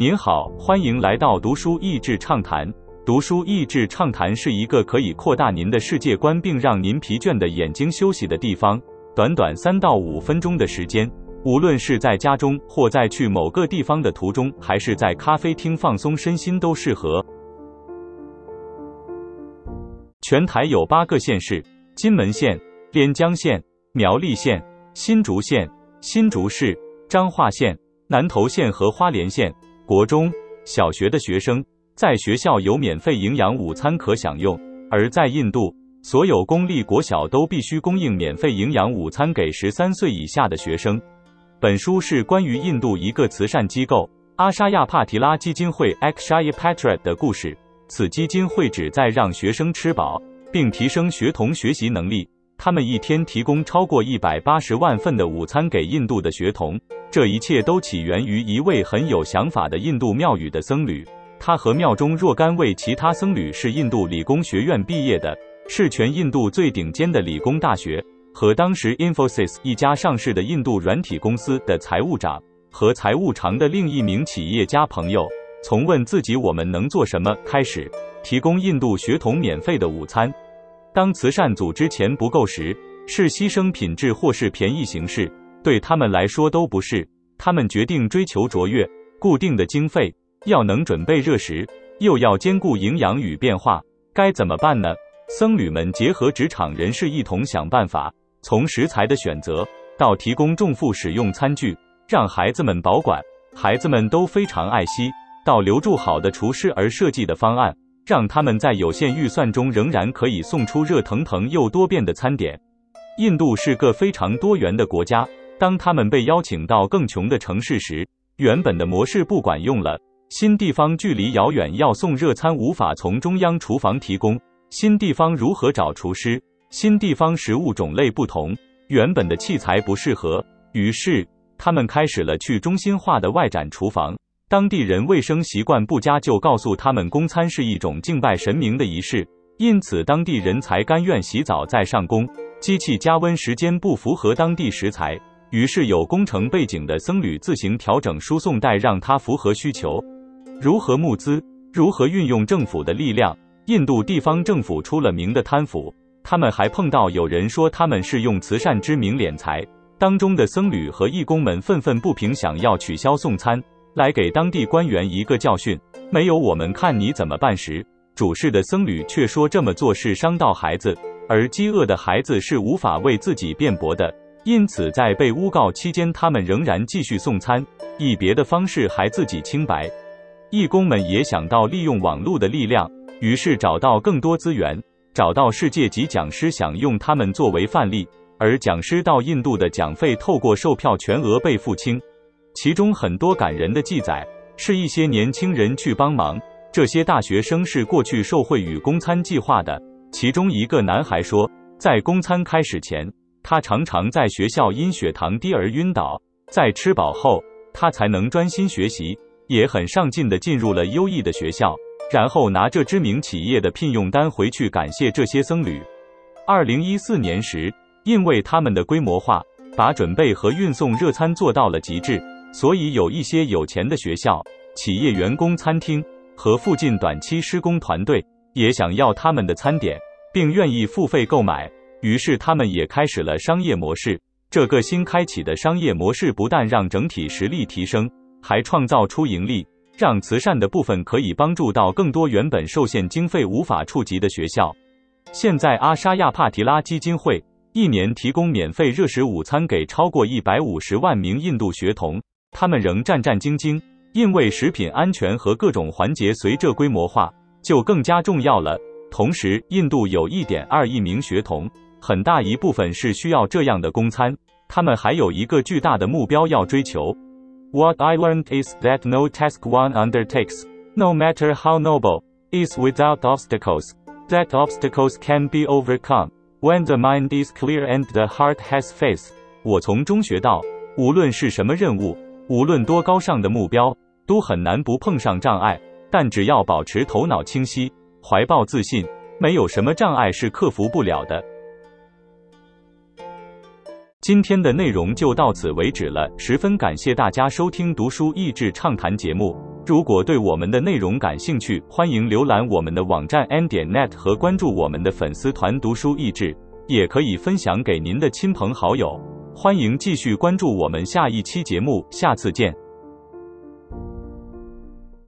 您好，欢迎来到读书益智畅谈。读书益智畅谈是一个可以扩大您的世界观，并让您疲倦的眼睛休息的地方。短短三到五分钟的时间，无论是在家中，或在去某个地方的途中，还是在咖啡厅放松身心，都适合。全台有八个县市：金门县、连江县、苗栗县、新竹县、新竹市、彰化县、南投县和花莲县。国中小学的学生在学校有免费营养午餐可享用，而在印度，所有公立国小都必须供应免费营养午餐给十三岁以下的学生。本书是关于印度一个慈善机构阿沙亚帕提拉基金会 （Akshaya Patra） 的故事。此基金会旨在让学生吃饱，并提升学童学习能力。他们一天提供超过一百八十万份的午餐给印度的学童。这一切都起源于一位很有想法的印度庙宇的僧侣。他和庙中若干位其他僧侣是印度理工学院毕业的，是全印度最顶尖的理工大学。和当时 Infosys 一家上市的印度软体公司的财务长和财务长的另一名企业家朋友，从问自己我们能做什么开始，提供印度学童免费的午餐。当慈善组织钱不够时，是牺牲品质或是便宜形式。对他们来说都不是，他们决定追求卓越。固定的经费要能准备热食，又要兼顾营养与变化，该怎么办呢？僧侣们结合职场人士一同想办法，从食材的选择到提供重复使用餐具，让孩子们保管，孩子们都非常爱惜，到留住好的厨师而设计的方案，让他们在有限预算中仍然可以送出热腾腾又多变的餐点。印度是个非常多元的国家。当他们被邀请到更穷的城市时，原本的模式不管用了。新地方距离遥远，要送热餐无法从中央厨房提供。新地方如何找厨师？新地方食物种类不同，原本的器材不适合。于是他们开始了去中心化的外展厨房。当地人卫生习惯不佳，就告诉他们供餐是一种敬拜神明的仪式，因此当地人才甘愿洗澡再上工。机器加温时间不符合当地食材。于是有工程背景的僧侣自行调整输送带，让它符合需求。如何募资？如何运用政府的力量？印度地方政府出了名的贪腐，他们还碰到有人说他们是用慈善之名敛财。当中的僧侣和义工们愤愤不平，想要取消送餐，来给当地官员一个教训。没有我们看你怎么办时，主事的僧侣却说这么做是伤到孩子，而饥饿的孩子是无法为自己辩驳的。因此，在被诬告期间，他们仍然继续送餐，以别的方式还自己清白。义工们也想到利用网络的力量，于是找到更多资源，找到世界级讲师，想用他们作为范例。而讲师到印度的讲费，透过售票全额被付清。其中很多感人的记载，是一些年轻人去帮忙。这些大学生是过去受惠于供餐计划的。其中一个男孩说，在供餐开始前。他常常在学校因血糖低而晕倒，在吃饱后，他才能专心学习，也很上进的进入了优异的学校，然后拿着知名企业的聘用单回去感谢这些僧侣。二零一四年时，因为他们的规模化，把准备和运送热餐做到了极致，所以有一些有钱的学校、企业员工、餐厅和附近短期施工团队也想要他们的餐点，并愿意付费购买。于是他们也开始了商业模式。这个新开启的商业模式不但让整体实力提升，还创造出盈利，让慈善的部分可以帮助到更多原本受限经费无法触及的学校。现在阿沙亚帕提拉基金会一年提供免费热食午餐给超过一百五十万名印度学童，他们仍战战兢兢，因为食品安全和各种环节随着规模化就更加重要了。同时，印度有一点二亿名学童。很大一部分是需要这样的供餐，他们还有一个巨大的目标要追求。What I learned is that no task one undertakes, no matter how noble, is without obstacles. That obstacles can be overcome when the mind is clear and the heart has faith. 我从中学到，无论是什么任务，无论多高尚的目标都很难不碰上障碍但只要保持头脑清晰怀抱自信没有什么障碍是克服不了的。今天的内容就到此为止了十分感谢大家收听读书益智畅谈节目。如果对我们的内容感兴趣欢迎浏览我们的网站 n 点 net 和关注我们的粉丝团读书益智也可以分享给您的亲朋好友。欢迎继续关注我们下一期节目下次见。